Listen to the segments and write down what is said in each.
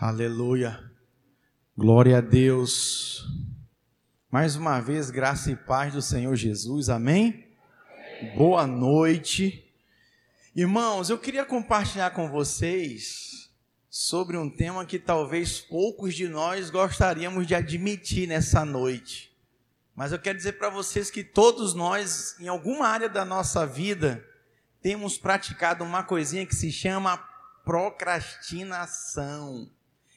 Aleluia. Glória a Deus. Mais uma vez, graça e paz do Senhor Jesus. Amém? Amém? Boa noite. Irmãos, eu queria compartilhar com vocês sobre um tema que talvez poucos de nós gostaríamos de admitir nessa noite. Mas eu quero dizer para vocês que todos nós, em alguma área da nossa vida, temos praticado uma coisinha que se chama procrastinação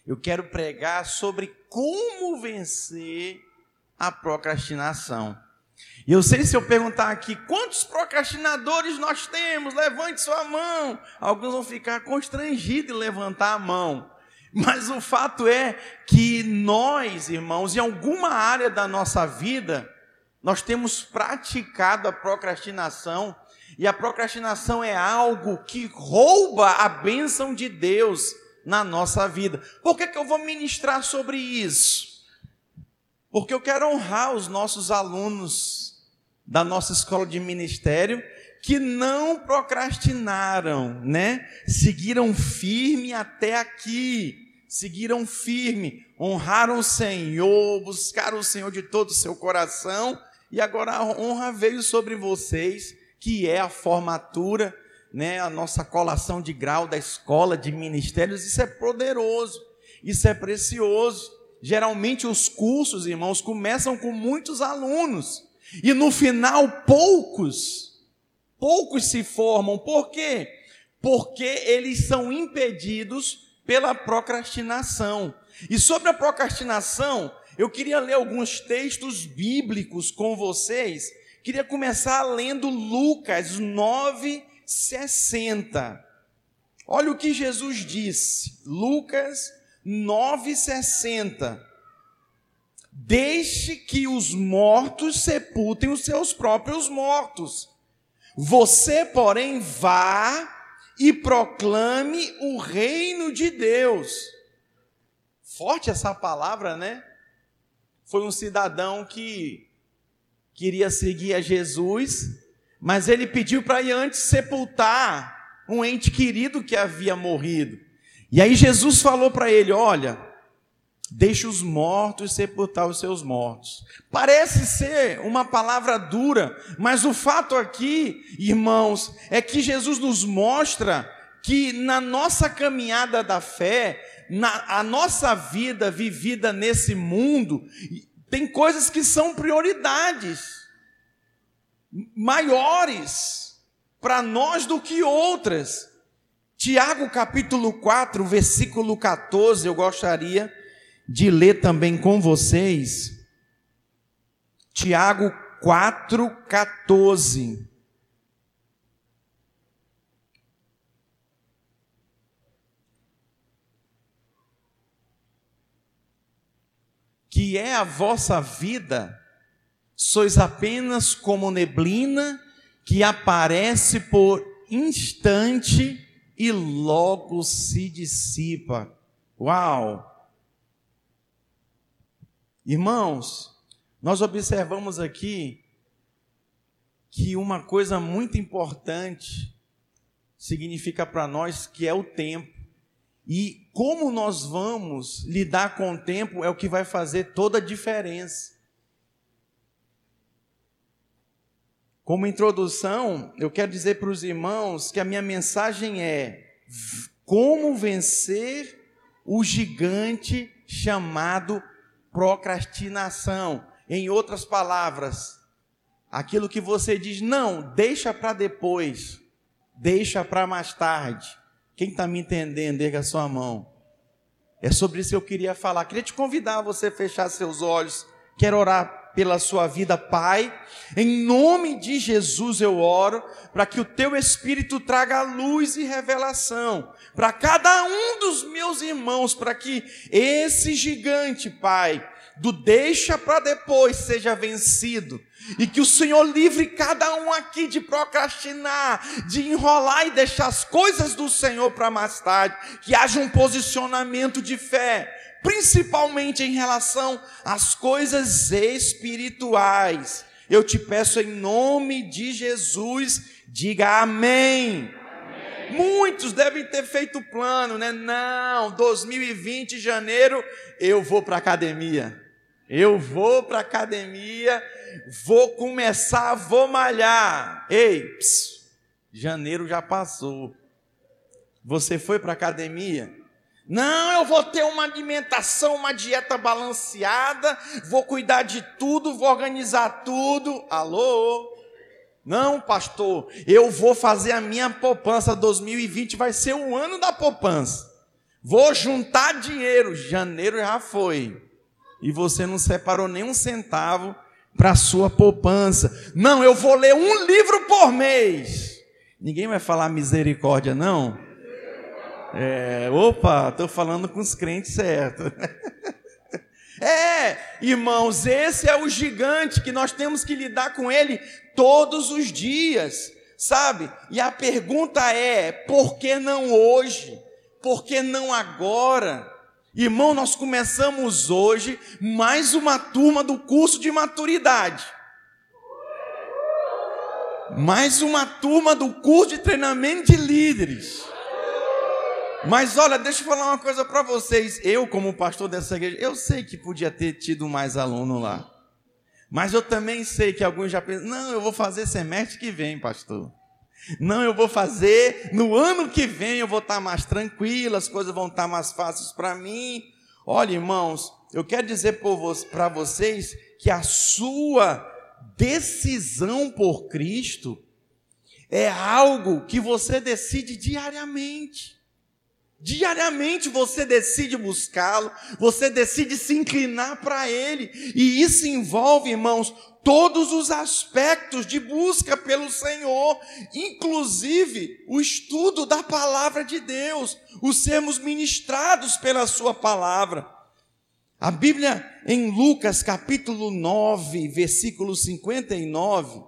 eu quero pregar sobre como vencer a procrastinação. E eu sei se eu perguntar aqui quantos procrastinadores nós temos, levante sua mão. Alguns vão ficar constrangidos em levantar a mão. Mas o fato é que nós, irmãos, em alguma área da nossa vida, nós temos praticado a procrastinação, e a procrastinação é algo que rouba a bênção de Deus na nossa vida. Por que, que eu vou ministrar sobre isso? Porque eu quero honrar os nossos alunos da nossa escola de ministério que não procrastinaram, né? Seguiram firme até aqui, seguiram firme, honraram o Senhor, buscaram o Senhor de todo o seu coração, e agora a honra veio sobre vocês, que é a formatura né, a nossa colação de grau da escola de ministérios, isso é poderoso, isso é precioso. Geralmente os cursos, irmãos, começam com muitos alunos e no final poucos, poucos se formam. Por quê? Porque eles são impedidos pela procrastinação. E sobre a procrastinação, eu queria ler alguns textos bíblicos com vocês. Queria começar lendo Lucas 9, 60. Olha o que Jesus disse, Lucas 9,60. Deixe que os mortos sepultem os seus próprios mortos. Você, porém, vá e proclame o reino de Deus. Forte essa palavra, né? Foi um cidadão que queria seguir a Jesus, mas ele pediu para ir antes sepultar um ente querido que havia morrido. E aí Jesus falou para ele: Olha, deixe os mortos sepultar os seus mortos. Parece ser uma palavra dura, mas o fato aqui, irmãos, é que Jesus nos mostra que na nossa caminhada da fé, na a nossa vida vivida nesse mundo, tem coisas que são prioridades maiores para nós do que outras. Tiago capítulo 4, versículo 14, eu gostaria de ler também com vocês. Tiago 4, 14. Que é a vossa vida sois apenas como neblina que aparece por instante e logo se dissipa. Uau! Irmãos, nós observamos aqui que uma coisa muito importante significa para nós que é o tempo. E como nós vamos lidar com o tempo é o que vai fazer toda a diferença. Como introdução, eu quero dizer para os irmãos que a minha mensagem é como vencer o gigante chamado procrastinação. Em outras palavras, aquilo que você diz, não, deixa para depois, deixa para mais tarde. Quem está me entendendo, erga sua mão. É sobre isso que eu queria falar. Queria te convidar a você fechar seus olhos. Quero orar pela sua vida, Pai. Em nome de Jesus eu oro para que o teu Espírito traga luz e revelação para cada um dos meus irmãos, para que esse gigante, Pai, do deixa para depois seja vencido. E que o Senhor livre cada um aqui de procrastinar, de enrolar e deixar as coisas do Senhor para mais tarde. Que haja um posicionamento de fé principalmente em relação às coisas espirituais. Eu te peço em nome de Jesus, diga amém. amém. Muitos devem ter feito plano, né? Não, 2020, janeiro, eu vou para academia. Eu vou para academia, vou começar, vou malhar. Ei, psiu, janeiro já passou. Você foi para academia? Não, eu vou ter uma alimentação, uma dieta balanceada, vou cuidar de tudo, vou organizar tudo. Alô? Não, pastor, eu vou fazer a minha poupança 2020 vai ser o ano da poupança. Vou juntar dinheiro, janeiro já foi. E você não separou nem um centavo para a sua poupança. Não, eu vou ler um livro por mês. Ninguém vai falar misericórdia, não? É, opa, estou falando com os crentes certo. É, irmãos, esse é o gigante que nós temos que lidar com ele todos os dias, sabe? E a pergunta é: por que não hoje? Por que não agora? Irmão, nós começamos hoje mais uma turma do curso de maturidade. Mais uma turma do curso de treinamento de líderes. Mas olha, deixa eu falar uma coisa para vocês. Eu, como pastor dessa igreja, eu sei que podia ter tido mais aluno lá. Mas eu também sei que alguns já pensam, não, eu vou fazer semestre que vem, pastor. Não, eu vou fazer no ano que vem, eu vou estar mais tranquilo, as coisas vão estar mais fáceis para mim. Olha, irmãos, eu quero dizer para vocês que a sua decisão por Cristo é algo que você decide diariamente. Diariamente você decide buscá-lo, você decide se inclinar para ele, e isso envolve, irmãos, todos os aspectos de busca pelo Senhor, inclusive o estudo da palavra de Deus, os sermos ministrados pela Sua palavra. A Bíblia em Lucas capítulo 9, versículo 59,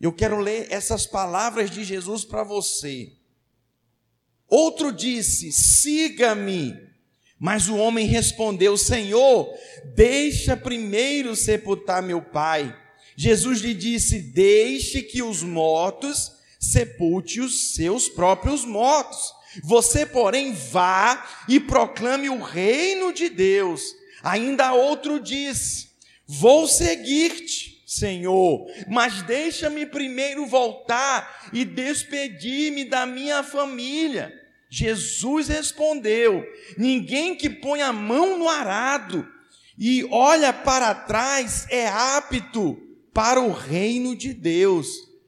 eu quero ler essas palavras de Jesus para você. Outro disse: Siga-me. Mas o homem respondeu: Senhor, deixa primeiro sepultar meu pai. Jesus lhe disse: Deixe que os mortos sepulte os seus próprios mortos. Você, porém, vá e proclame o reino de Deus. Ainda outro disse: Vou seguir-te, Senhor, mas deixa-me primeiro voltar e despedir-me da minha família. Jesus respondeu: Ninguém que põe a mão no arado e olha para trás é apto para o reino de Deus.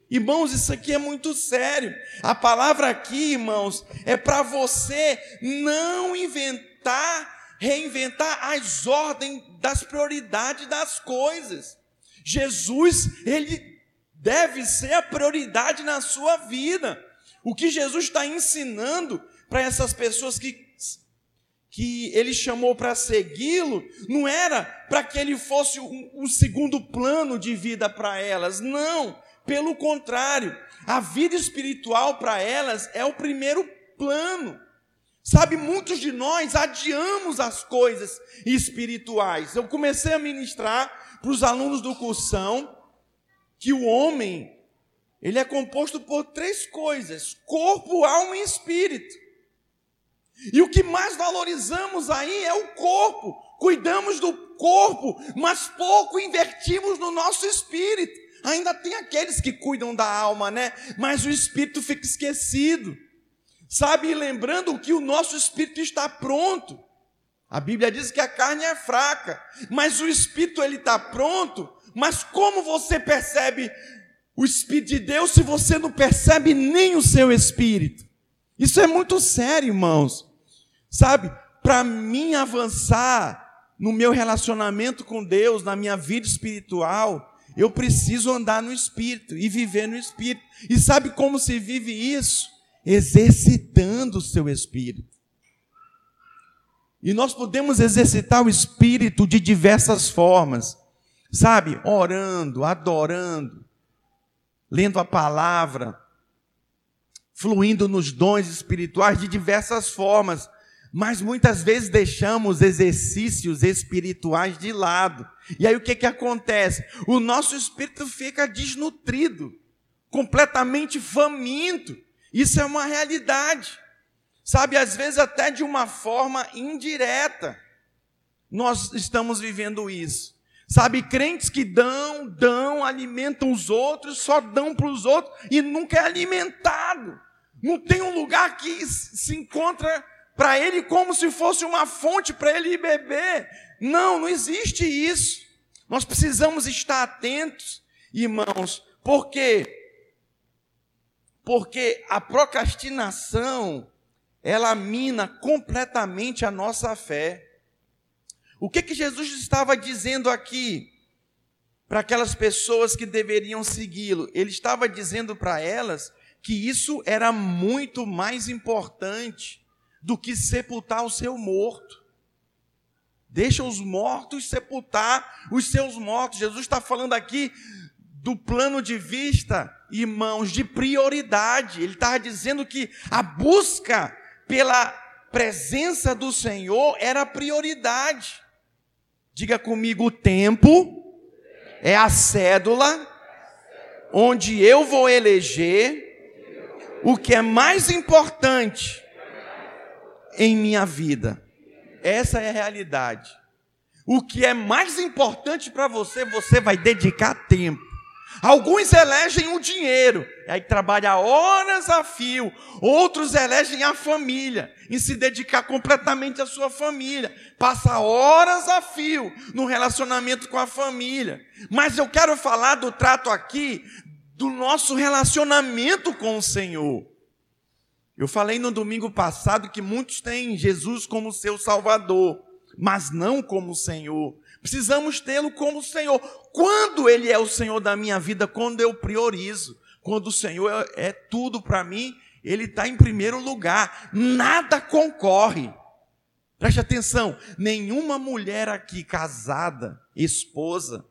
Irmãos, isso aqui é muito sério. A palavra aqui, irmãos, é para você não inventar, reinventar as ordens das prioridades das coisas. Jesus, ele deve ser a prioridade na sua vida. O que Jesus está ensinando para essas pessoas que, que ele chamou para segui-lo, não era para que ele fosse um, um segundo plano de vida para elas, não, pelo contrário, a vida espiritual para elas é o primeiro plano. Sabe, muitos de nós adiamos as coisas espirituais. Eu comecei a ministrar para os alunos do cursão que o homem, ele é composto por três coisas: corpo, alma e espírito. E o que mais valorizamos aí é o corpo. Cuidamos do corpo, mas pouco invertimos no nosso espírito. Ainda tem aqueles que cuidam da alma, né? Mas o espírito fica esquecido. Sabe, lembrando que o nosso espírito está pronto. A Bíblia diz que a carne é fraca, mas o espírito ele está pronto. Mas como você percebe o espírito de Deus se você não percebe nem o seu espírito? Isso é muito sério, irmãos. Sabe, para mim avançar no meu relacionamento com Deus, na minha vida espiritual, eu preciso andar no espírito e viver no espírito. E sabe como se vive isso? Exercitando o seu espírito. E nós podemos exercitar o espírito de diversas formas. Sabe? Orando, adorando, lendo a palavra, fluindo nos dons espirituais de diversas formas mas muitas vezes deixamos exercícios espirituais de lado. E aí o que, que acontece? O nosso espírito fica desnutrido. completamente faminto. Isso é uma realidade. Sabe, às vezes até de uma forma indireta. Nós estamos vivendo isso. Sabe, crentes que dão, dão, alimentam os outros, só dão para os outros e nunca é alimentado. Não tem um lugar que se encontra para ele como se fosse uma fonte para ele beber. Não, não existe isso. Nós precisamos estar atentos, irmãos, porque porque a procrastinação ela mina completamente a nossa fé. O que que Jesus estava dizendo aqui para aquelas pessoas que deveriam segui-lo? Ele estava dizendo para elas que isso era muito mais importante do que sepultar o seu morto. Deixa os mortos sepultar os seus mortos. Jesus está falando aqui do plano de vista, irmãos, de prioridade. Ele está dizendo que a busca pela presença do Senhor era prioridade. Diga comigo: o tempo é a cédula onde eu vou eleger o que é mais importante em minha vida. Essa é a realidade. O que é mais importante para você, você vai dedicar tempo. Alguns elegem o dinheiro, aí trabalha horas a fio. Outros elegem a família, em se dedicar completamente à sua família. Passa horas a fio no relacionamento com a família. Mas eu quero falar do trato aqui do nosso relacionamento com o Senhor. Eu falei no domingo passado que muitos têm Jesus como seu Salvador, mas não como Senhor. Precisamos tê-lo como Senhor. Quando Ele é o Senhor da minha vida, quando eu priorizo, quando o Senhor é, é tudo para mim, Ele está em primeiro lugar. Nada concorre. Preste atenção: nenhuma mulher aqui casada, esposa,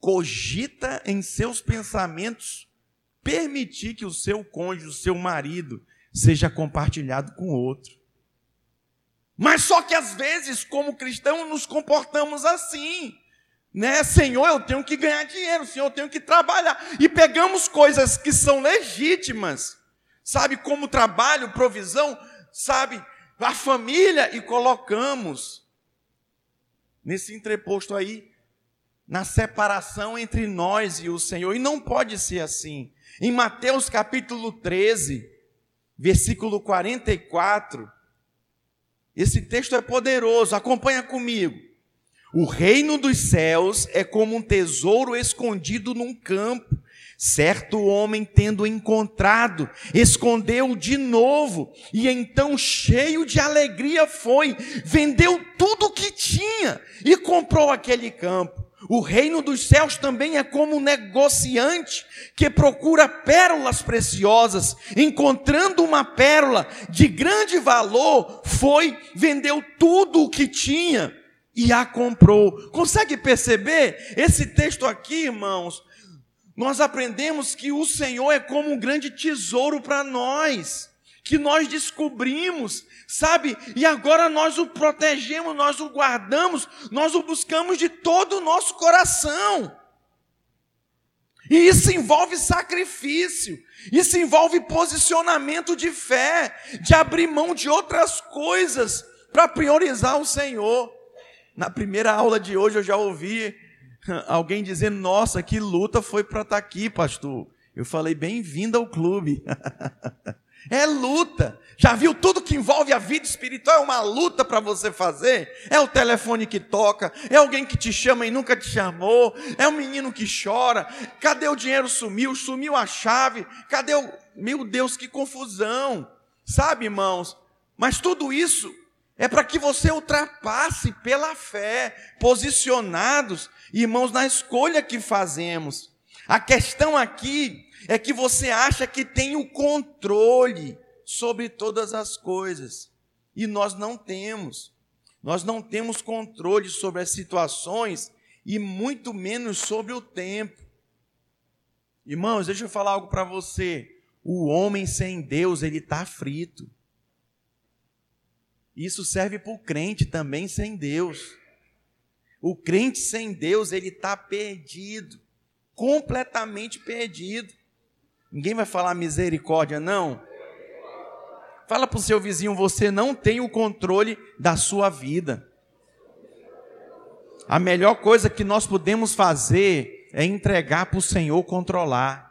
cogita em seus pensamentos permitir que o seu cônjuge, o seu marido, seja compartilhado com outro. Mas só que às vezes, como cristãos, nos comportamos assim. Né? Senhor, eu tenho que ganhar dinheiro, Senhor, eu tenho que trabalhar. E pegamos coisas que são legítimas, sabe, como trabalho, provisão, sabe, a família, e colocamos nesse entreposto aí, na separação entre nós e o Senhor. E não pode ser assim. Em Mateus capítulo 13, versículo 44, esse texto é poderoso, acompanha comigo. O reino dos céus é como um tesouro escondido num campo. Certo homem, tendo encontrado, escondeu de novo, e então, cheio de alegria, foi, vendeu tudo o que tinha e comprou aquele campo. O reino dos céus também é como um negociante que procura pérolas preciosas. Encontrando uma pérola de grande valor, foi, vendeu tudo o que tinha e a comprou. Consegue perceber? Esse texto aqui, irmãos, nós aprendemos que o Senhor é como um grande tesouro para nós, que nós descobrimos sabe? E agora nós o protegemos, nós o guardamos, nós o buscamos de todo o nosso coração. E isso envolve sacrifício, isso envolve posicionamento de fé, de abrir mão de outras coisas para priorizar o Senhor. Na primeira aula de hoje eu já ouvi alguém dizendo: Nossa, que luta foi para estar tá aqui, pastor. Eu falei: Bem-vindo ao clube. É luta. Já viu tudo que envolve a vida espiritual? É uma luta para você fazer. É o telefone que toca, é alguém que te chama e nunca te chamou, é um menino que chora. Cadê o dinheiro sumiu? Sumiu a chave. Cadê o. Meu Deus, que confusão. Sabe, irmãos? Mas tudo isso é para que você ultrapasse pela fé, posicionados, irmãos, na escolha que fazemos. A questão aqui é que você acha que tem o controle sobre todas as coisas. E nós não temos. Nós não temos controle sobre as situações e muito menos sobre o tempo. Irmãos, deixa eu falar algo para você. O homem sem Deus, ele está frito. Isso serve para o crente também sem Deus. O crente sem Deus, ele está perdido completamente perdido. Ninguém vai falar misericórdia, não. Fala para o seu vizinho: você não tem o controle da sua vida. A melhor coisa que nós podemos fazer é entregar para o Senhor controlar.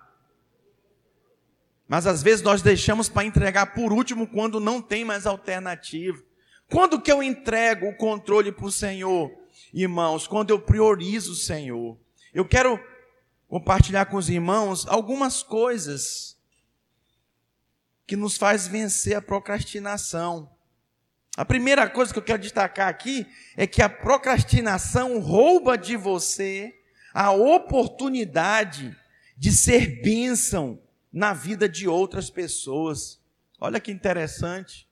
Mas às vezes nós deixamos para entregar por último quando não tem mais alternativa. Quando que eu entrego o controle para o Senhor? Irmãos, quando eu priorizo o Senhor. Eu quero compartilhar com os irmãos algumas coisas que nos faz vencer a procrastinação. A primeira coisa que eu quero destacar aqui é que a procrastinação rouba de você a oportunidade de ser bênção na vida de outras pessoas. Olha que interessante.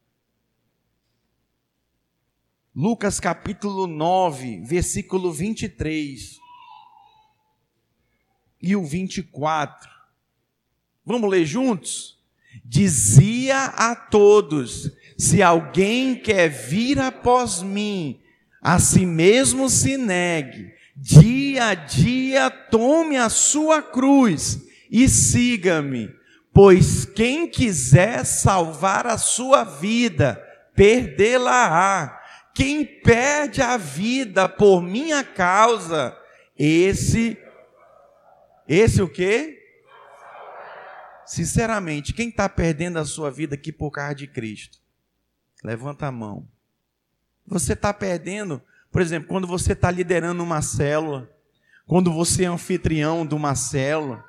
Lucas capítulo 9, versículo 23 e o 24. Vamos ler juntos? Dizia a todos: Se alguém quer vir após mim, a si mesmo se negue, dia a dia tome a sua cruz e siga-me, pois quem quiser salvar a sua vida, perdê-la-á. Quem perde a vida por minha causa, esse esse o quê? Sinceramente, quem está perdendo a sua vida aqui por causa de Cristo? Levanta a mão. Você está perdendo, por exemplo, quando você está liderando uma célula, quando você é anfitrião de uma célula,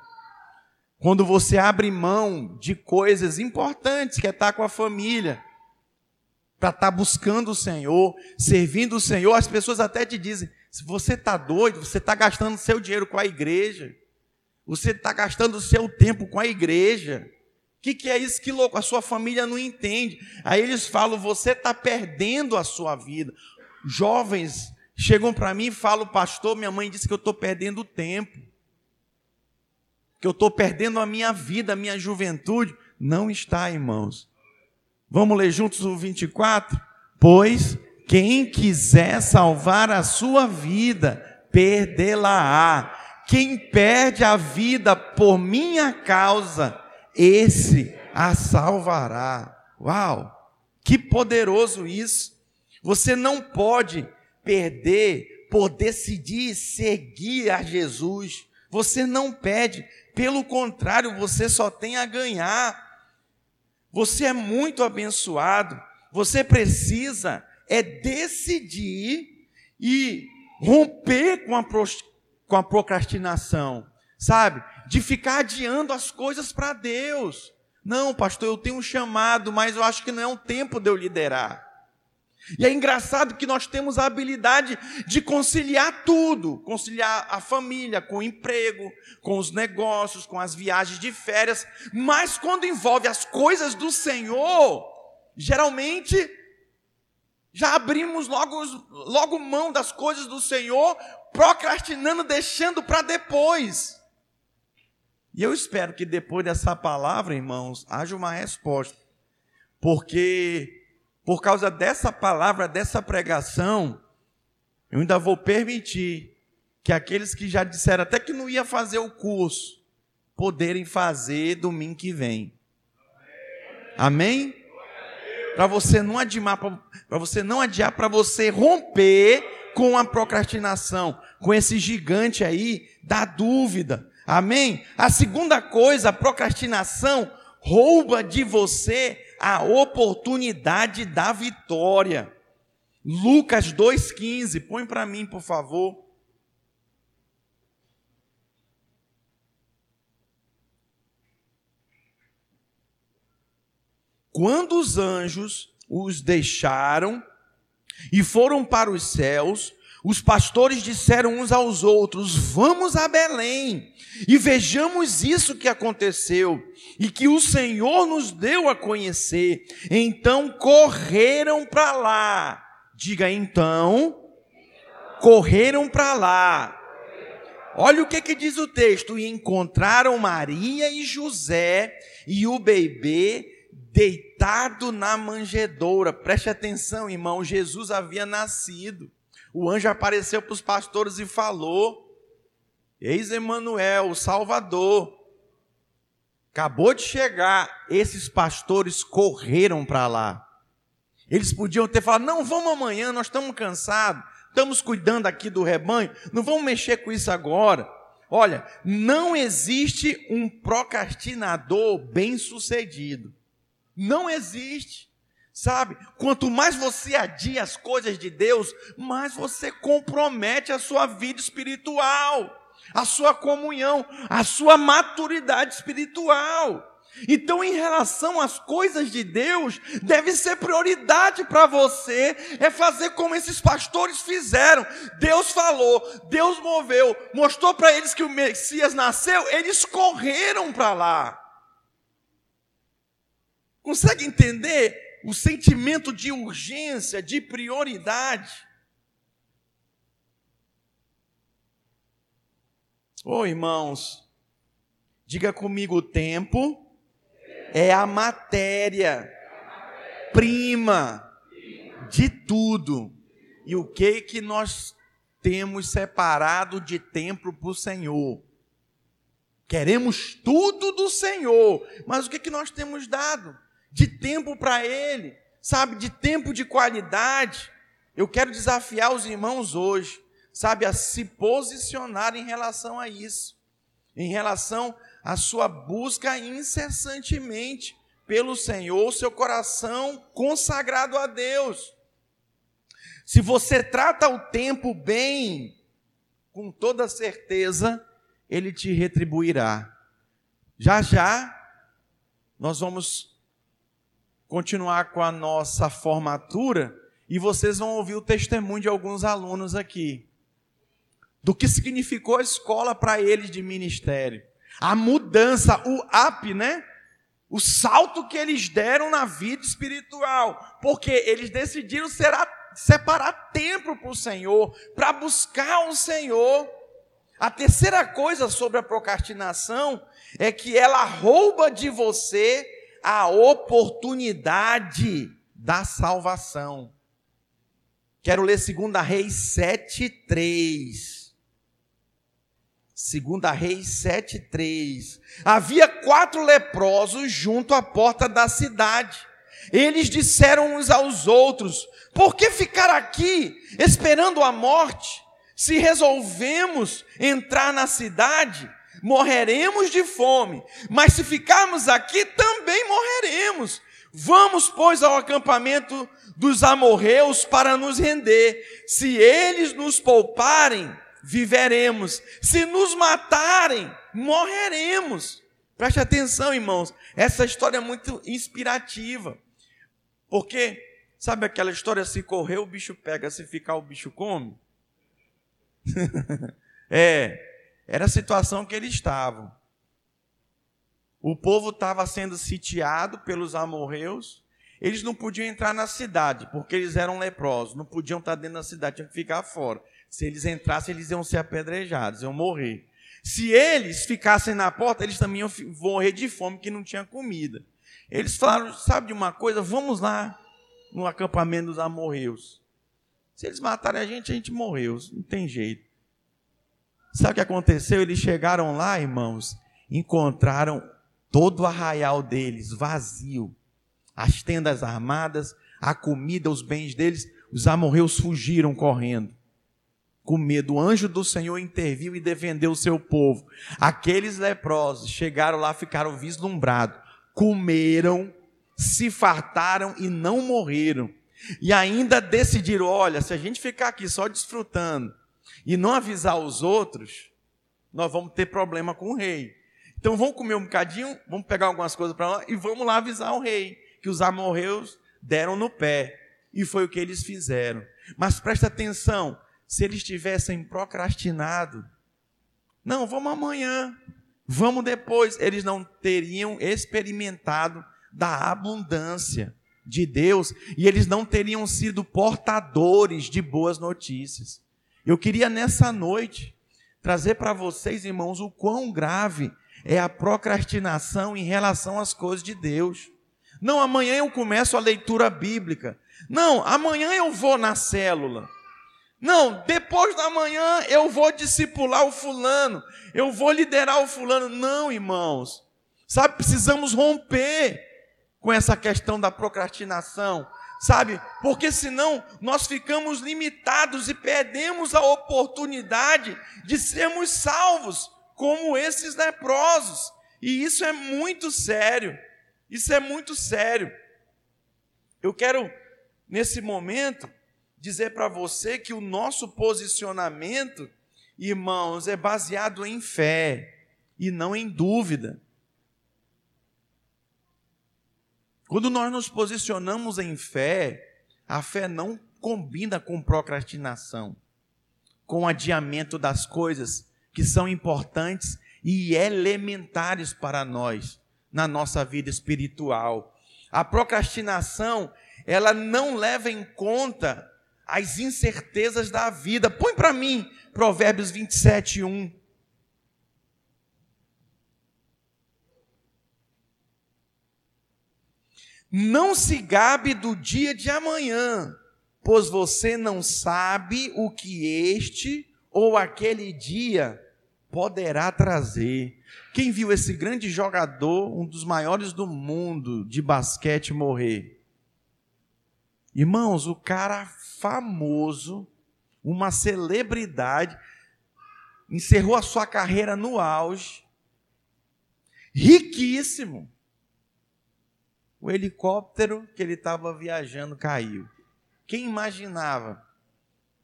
quando você abre mão de coisas importantes, que é estar com a família, para estar buscando o Senhor, servindo o Senhor, as pessoas até te dizem: se você está doido, você está gastando seu dinheiro com a igreja. Você está gastando o seu tempo com a igreja. O que, que, é isso? Que louco, a sua família não entende. Aí eles falam: você está perdendo a sua vida. Jovens chegam para mim e falam: pastor, minha mãe disse que eu estou perdendo tempo, que eu estou perdendo a minha vida, a minha juventude. Não está, irmãos. Vamos ler juntos o 24? Pois quem quiser salvar a sua vida, perdê-la-á quem perde a vida por minha causa, esse a salvará. Uau! Que poderoso isso! Você não pode perder por decidir seguir a Jesus. Você não perde, pelo contrário, você só tem a ganhar. Você é muito abençoado. Você precisa é decidir e romper com a com a procrastinação, sabe? De ficar adiando as coisas para Deus. Não, pastor, eu tenho um chamado, mas eu acho que não é um tempo de eu liderar. E é engraçado que nós temos a habilidade de conciliar tudo, conciliar a família com o emprego, com os negócios, com as viagens de férias, mas quando envolve as coisas do Senhor, geralmente já abrimos logo, logo mão das coisas do Senhor procrastinando, deixando para depois. E eu espero que depois dessa palavra, irmãos, haja uma resposta. Porque, por causa dessa palavra, dessa pregação, eu ainda vou permitir que aqueles que já disseram até que não ia fazer o curso, poderem fazer domingo que vem. Amém? Para você não adiar, para você não adiar, para você romper com a procrastinação, com esse gigante aí da dúvida. Amém? A segunda coisa, a procrastinação rouba de você a oportunidade da vitória. Lucas 2,15, põe para mim, por favor. Quando os anjos os deixaram e foram para os céus, os pastores disseram uns aos outros: Vamos a Belém e vejamos isso que aconteceu e que o Senhor nos deu a conhecer. Então correram para lá. Diga então, correram para lá. Olha o que, que diz o texto: e encontraram Maria e José e o bebê deitado na manjedoura. Preste atenção, irmão, Jesus havia nascido. O anjo apareceu para os pastores e falou. Eis Emanuel, o Salvador. Acabou de chegar, esses pastores correram para lá. Eles podiam ter falado: não, vamos amanhã, nós estamos cansados, estamos cuidando aqui do rebanho, não vamos mexer com isso agora. Olha, não existe um procrastinador bem-sucedido. Não existe. Sabe? Quanto mais você adia as coisas de Deus, mais você compromete a sua vida espiritual, a sua comunhão, a sua maturidade espiritual. Então, em relação às coisas de Deus, deve ser prioridade para você, é fazer como esses pastores fizeram. Deus falou, Deus moveu, mostrou para eles que o Messias nasceu, eles correram para lá. Consegue entender o sentimento de urgência, de prioridade? Oh, irmãos, diga comigo: o tempo é a matéria prima de tudo. E o que que nós temos separado de tempo para o Senhor? Queremos tudo do Senhor, mas o que que nós temos dado de tempo para Ele? Sabe, de tempo de qualidade. Eu quero desafiar os irmãos hoje, sabe, a se posicionar em relação a isso, em relação a sua busca incessantemente pelo Senhor, seu coração consagrado a Deus. Se você trata o tempo bem, com toda certeza, ele te retribuirá. Já já, nós vamos continuar com a nossa formatura e vocês vão ouvir o testemunho de alguns alunos aqui. Do que significou a escola para eles de ministério a mudança, o up, né? O salto que eles deram na vida espiritual, porque eles decidiram separar tempo para o Senhor, para buscar o Senhor. A terceira coisa sobre a procrastinação é que ela rouba de você a oportunidade da salvação. Quero ler 2 Reis 7, 3. Segunda Reis 7:3. Havia quatro leprosos junto à porta da cidade. Eles disseram uns aos outros: Por que ficar aqui esperando a morte? Se resolvemos entrar na cidade, morreremos de fome, mas se ficarmos aqui também morreremos. Vamos, pois, ao acampamento dos amorreus para nos render. Se eles nos pouparem, viveremos. Se nos matarem, morreremos. Preste atenção, irmãos. Essa história é muito inspirativa. Porque, sabe aquela história: se correr, o bicho pega, se ficar, o bicho come? é, era a situação que eles estavam. O povo estava sendo sitiado pelos amorreus. Eles não podiam entrar na cidade, porque eles eram leprosos. Não podiam estar dentro da cidade, tinham que ficar fora. Se eles entrassem, eles iam ser apedrejados, iam morrer. Se eles ficassem na porta, eles também iam morrer de fome, que não tinha comida. Eles falaram: sabe de uma coisa? Vamos lá no acampamento dos amorreus. Se eles matarem a gente, a gente morreu, não tem jeito. Sabe o que aconteceu? Eles chegaram lá, irmãos, encontraram todo o arraial deles vazio, as tendas armadas, a comida, os bens deles. Os amorreus fugiram correndo com medo. O anjo do Senhor interviu e defendeu o seu povo. Aqueles leprosos chegaram lá, ficaram vislumbrados, comeram, se fartaram e não morreram. E ainda decidiram: olha, se a gente ficar aqui só desfrutando e não avisar os outros, nós vamos ter problema com o rei. Então vamos comer um bocadinho, vamos pegar algumas coisas para lá e vamos lá avisar o rei que os amorreus deram no pé. E foi o que eles fizeram. Mas presta atenção, se eles tivessem procrastinado, não, vamos amanhã, vamos depois, eles não teriam experimentado da abundância de Deus e eles não teriam sido portadores de boas notícias. Eu queria nessa noite trazer para vocês, irmãos, o quão grave é a procrastinação em relação às coisas de Deus. Não, amanhã eu começo a leitura bíblica. Não, amanhã eu vou na célula. Não, depois da manhã eu vou discipular o fulano, eu vou liderar o fulano. Não, irmãos. Sabe, precisamos romper com essa questão da procrastinação, sabe? Porque senão nós ficamos limitados e perdemos a oportunidade de sermos salvos, como esses leprosos. E isso é muito sério. Isso é muito sério. Eu quero, nesse momento, dizer para você que o nosso posicionamento, irmãos, é baseado em fé e não em dúvida. Quando nós nos posicionamos em fé, a fé não combina com procrastinação, com adiamento das coisas que são importantes e elementares para nós na nossa vida espiritual. A procrastinação, ela não leva em conta as incertezas da vida. Põe para mim Provérbios 27, 1. Não se gabe do dia de amanhã, pois você não sabe o que este ou aquele dia poderá trazer. Quem viu esse grande jogador, um dos maiores do mundo de basquete, morrer? Irmãos, o cara famoso, uma celebridade, encerrou a sua carreira no auge, riquíssimo o helicóptero que ele estava viajando caiu. Quem imaginava?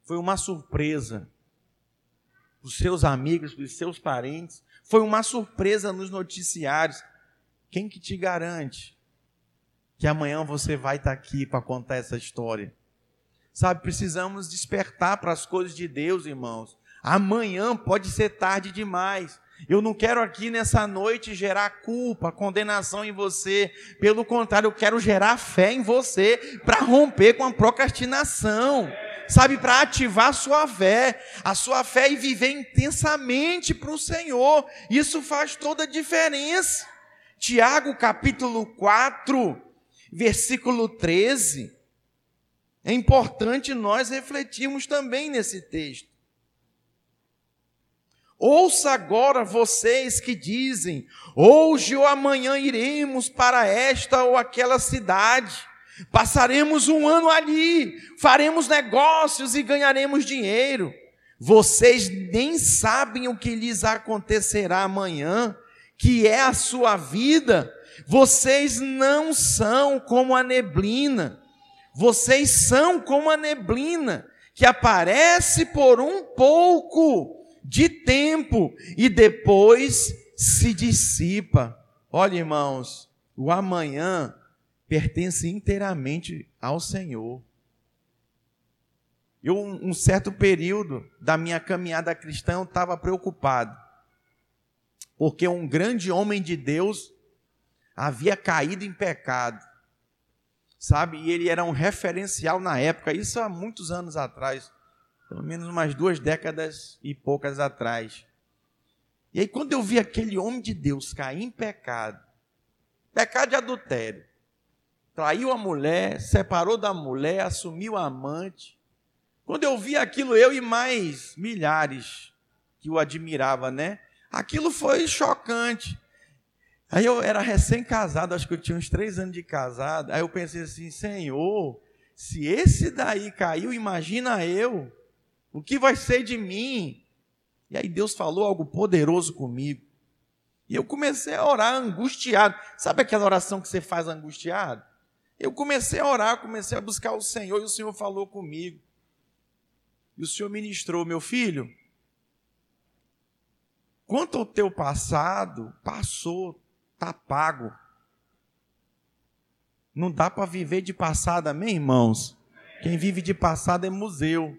Foi uma surpresa. Os seus amigos, os seus parentes, foi uma surpresa nos noticiários. Quem que te garante que amanhã você vai estar aqui para contar essa história? Sabe, precisamos despertar para as coisas de Deus, irmãos. Amanhã pode ser tarde demais. Eu não quero aqui nessa noite gerar culpa, condenação em você. Pelo contrário, eu quero gerar fé em você para romper com a procrastinação. Sabe, para ativar a sua fé, a sua fé e viver intensamente para o Senhor. Isso faz toda a diferença. Tiago capítulo 4, versículo 13. É importante nós refletirmos também nesse texto. Ouça agora vocês que dizem: hoje ou amanhã iremos para esta ou aquela cidade, passaremos um ano ali, faremos negócios e ganharemos dinheiro. Vocês nem sabem o que lhes acontecerá amanhã, que é a sua vida. Vocês não são como a neblina, vocês são como a neblina que aparece por um pouco de tempo e depois se dissipa. Olha, irmãos, o amanhã pertence inteiramente ao Senhor. Eu, um certo período da minha caminhada cristã, eu estava preocupado, porque um grande homem de Deus havia caído em pecado, sabe? E ele era um referencial na época, isso há muitos anos atrás pelo menos umas duas décadas e poucas atrás. E aí, quando eu vi aquele homem de Deus cair em pecado, pecado de adultério, traiu a mulher, separou da mulher, assumiu a amante. Quando eu vi aquilo, eu e mais milhares que o admirava, né? Aquilo foi chocante. Aí eu era recém-casado, acho que eu tinha uns três anos de casado. Aí eu pensei assim, Senhor, se esse daí caiu, imagina eu. O que vai ser de mim? E aí Deus falou algo poderoso comigo. E eu comecei a orar angustiado. Sabe aquela oração que você faz angustiado? Eu comecei a orar, comecei a buscar o Senhor e o Senhor falou comigo. E o Senhor ministrou, meu filho. Quanto ao teu passado, passou, está pago. Não dá para viver de passado, amém, irmãos? Quem vive de passado é museu.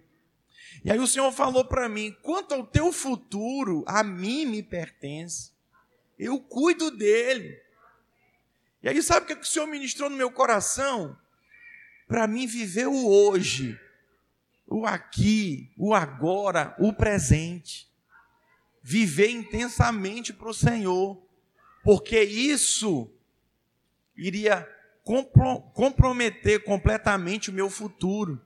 E aí o Senhor falou para mim: quanto ao teu futuro, a mim me pertence. Eu cuido dele. E aí sabe o que o Senhor ministrou no meu coração? Para mim viver o hoje, o aqui, o agora, o presente. Viver intensamente para o Senhor. Porque isso iria comprometer completamente o meu futuro.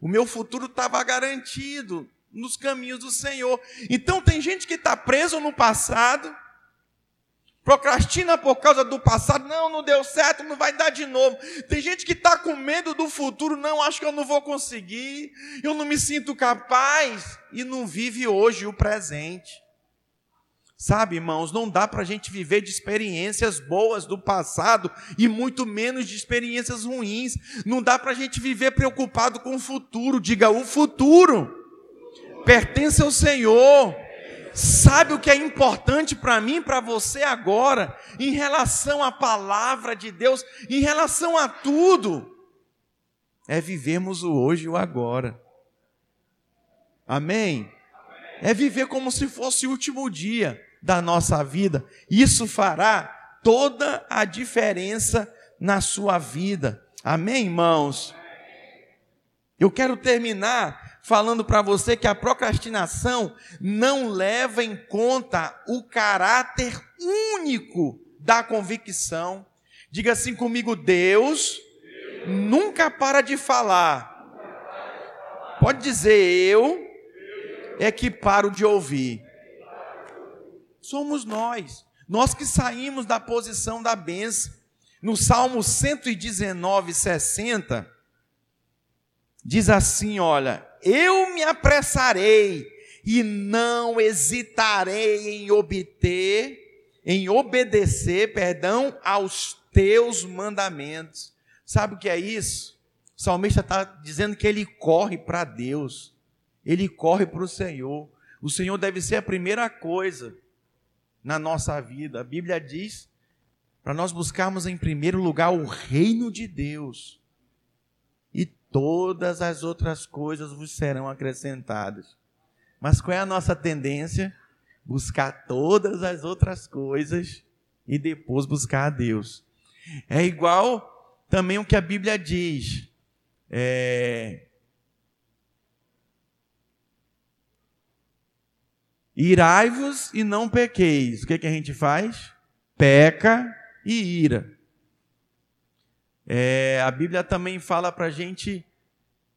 O meu futuro estava garantido nos caminhos do Senhor. Então tem gente que está preso no passado, procrastina por causa do passado, não, não deu certo, não vai dar de novo. Tem gente que está com medo do futuro, não, acho que eu não vou conseguir, eu não me sinto capaz, e não vive hoje o presente. Sabe, irmãos, não dá para a gente viver de experiências boas do passado e muito menos de experiências ruins. Não dá para a gente viver preocupado com o futuro. Diga, o futuro pertence ao Senhor. Sabe o que é importante para mim, para você agora, em relação à palavra de Deus, em relação a tudo? É vivermos o hoje e o agora. Amém? É viver como se fosse o último dia da nossa vida. Isso fará toda a diferença na sua vida. Amém, irmãos? Eu quero terminar falando para você que a procrastinação não leva em conta o caráter único da convicção. Diga assim comigo: Deus nunca para de falar. Pode dizer eu é que paro de ouvir. Somos nós, nós que saímos da posição da benção. No Salmo 119, 60, diz assim: olha, eu me apressarei e não hesitarei em obter, em obedecer, perdão, aos teus mandamentos. Sabe o que é isso? O salmista está dizendo que ele corre para Deus, ele corre para o Senhor. O Senhor deve ser a primeira coisa na nossa vida. A Bíblia diz para nós buscarmos em primeiro lugar o reino de Deus todas as outras coisas vos serão acrescentadas. Mas qual é a nossa tendência? Buscar todas as outras coisas e depois buscar a Deus. É igual também o que a Bíblia diz. É... Irai-vos e não pequeis. O que, que a gente faz? Peca e ira. É, a Bíblia também fala para a gente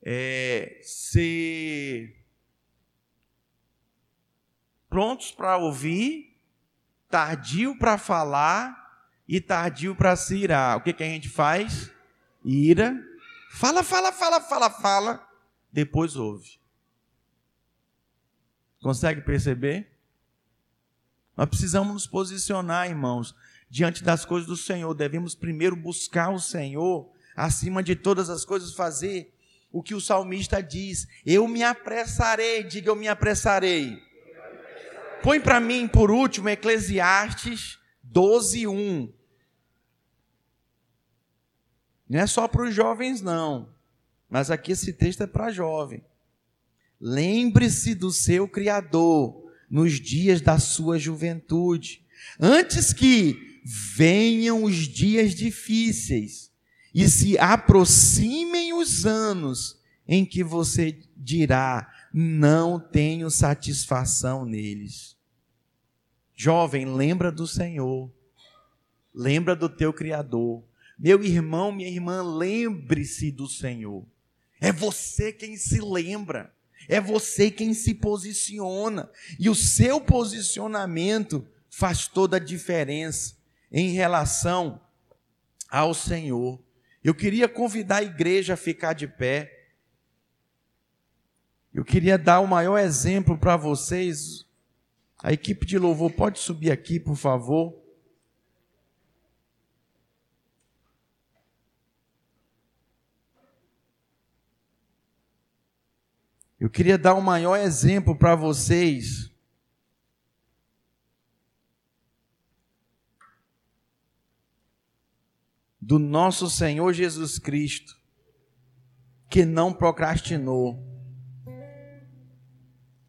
é, ser prontos para ouvir, tardio para falar e tardio para se irar. O que, que a gente faz? Ira, fala, fala, fala, fala, fala, depois ouve. Consegue perceber? Nós precisamos nos posicionar, irmãos diante das coisas do Senhor. Devemos primeiro buscar o Senhor, acima de todas as coisas, fazer o que o salmista diz: Eu me apressarei, diga eu me apressarei. Põe para mim, por último, Eclesiastes 12, 1. Não é só para os jovens, não. Mas aqui esse texto é para jovem. Lembre-se do seu Criador nos dias da sua juventude, antes que venham os dias difíceis e se aproximem os anos em que você dirá: não tenho satisfação neles. Jovem, lembra do Senhor, lembra do teu Criador. Meu irmão, minha irmã, lembre-se do Senhor. É você quem se lembra, é você quem se posiciona, e o seu posicionamento faz toda a diferença em relação ao Senhor. Eu queria convidar a igreja a ficar de pé. Eu queria dar o maior exemplo para vocês. A equipe de louvor pode subir aqui, por favor. Eu queria dar o maior exemplo para vocês do nosso Senhor Jesus Cristo, que não procrastinou.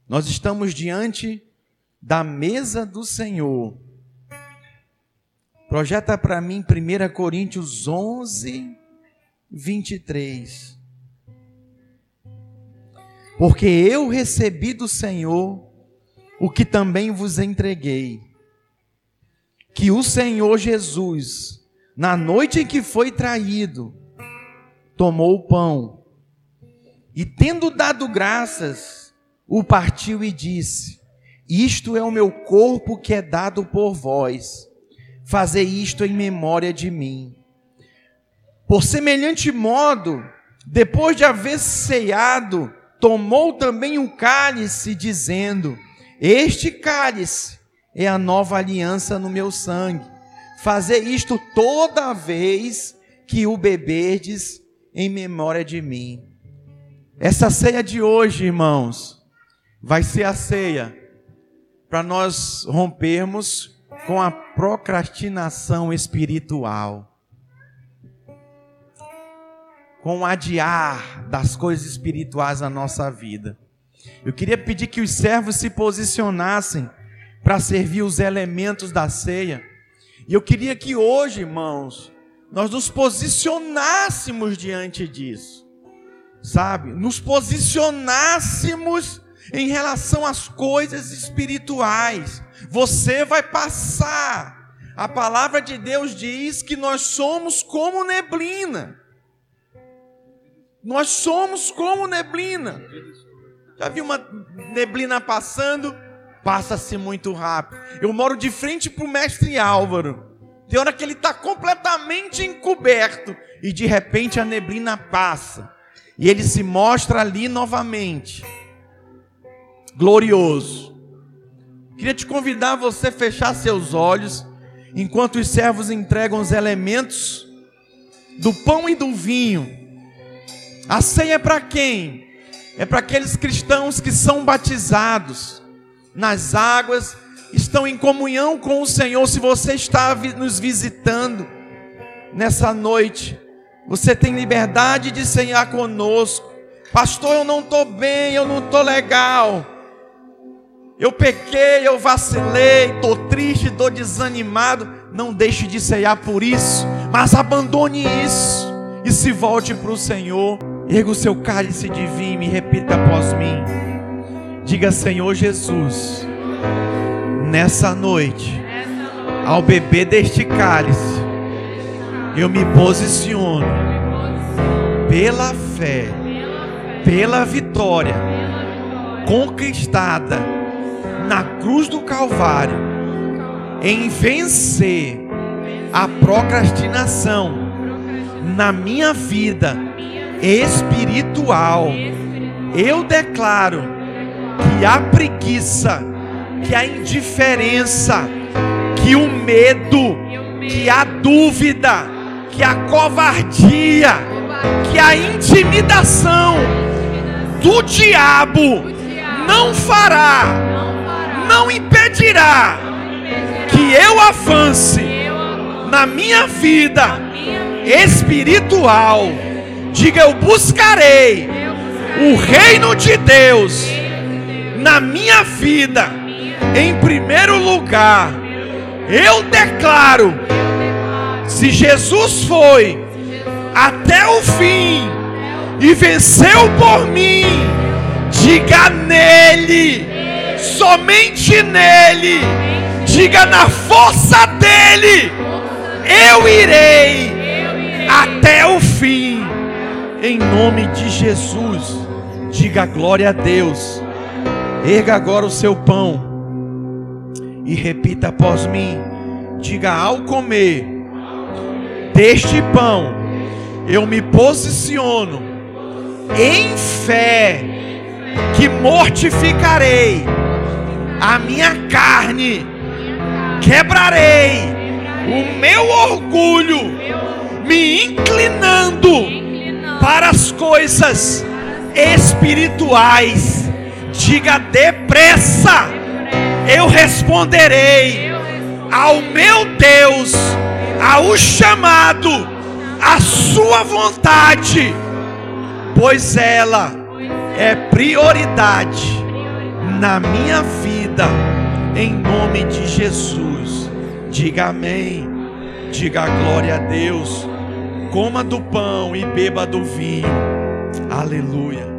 Nós estamos diante da mesa do Senhor. Projeta para mim 1 Coríntios 11, 23. Porque eu recebi do Senhor o que também vos entreguei, que o Senhor Jesus, na noite em que foi traído, tomou o pão E tendo dado graças, o partiu e disse: Isto é o meu corpo que é dado por vós. Fazei isto em memória de mim. Por semelhante modo, depois de haver ceado, tomou também um cálice, dizendo: Este cálice é a nova aliança no meu sangue. Fazer isto toda vez que o beberdes em memória de mim. Essa ceia de hoje, irmãos, vai ser a ceia para nós rompermos com a procrastinação espiritual com o adiar das coisas espirituais na nossa vida. Eu queria pedir que os servos se posicionassem para servir os elementos da ceia. E eu queria que hoje, irmãos, nós nos posicionássemos diante disso. Sabe? Nos posicionássemos em relação às coisas espirituais. Você vai passar. A palavra de Deus diz que nós somos como neblina. Nós somos como neblina. Já viu uma neblina passando? Passa-se muito rápido. Eu moro de frente para o mestre Álvaro. Tem hora que ele está completamente encoberto e de repente a neblina passa e ele se mostra ali novamente, glorioso. Queria te convidar a você fechar seus olhos enquanto os servos entregam os elementos do pão e do vinho a ceia é para quem? É para aqueles cristãos que são batizados nas águas, estão em comunhão com o Senhor. Se você está nos visitando nessa noite, você tem liberdade de cear conosco. Pastor, eu não estou bem, eu não estou legal. Eu pequei, eu vacilei, estou triste, estou desanimado. Não deixe de ceiar por isso, mas abandone isso e se volte para o Senhor. Erga o seu cálice de vinho e repita após mim. Diga, Senhor Jesus, nessa noite, ao beber deste cálice, eu me posiciono pela fé, pela vitória conquistada na cruz do Calvário, em vencer a procrastinação na minha vida espiritual. Eu declaro que a preguiça, que a indiferença, que o medo, que a dúvida, que a covardia, que a intimidação do diabo não fará, não impedirá que eu avance na minha vida espiritual Diga: Eu buscarei o reino de Deus na minha vida. Em primeiro lugar. Eu declaro: se Jesus foi até o fim e venceu por mim, diga nele, somente nele, diga na força dele, eu irei até o fim em nome de Jesus. Diga glória a Deus. Erga agora o seu pão e repita após mim. Diga ao comer deste pão, eu me posiciono em fé que mortificarei a minha carne, quebrarei o meu orgulho, me inclinando para as coisas espirituais. Diga depressa, eu responderei ao meu Deus, ao chamado, à sua vontade, pois ela é prioridade na minha vida, em nome de Jesus. Diga amém, diga glória a Deus coma do pão e beba do vinho. Aleluia.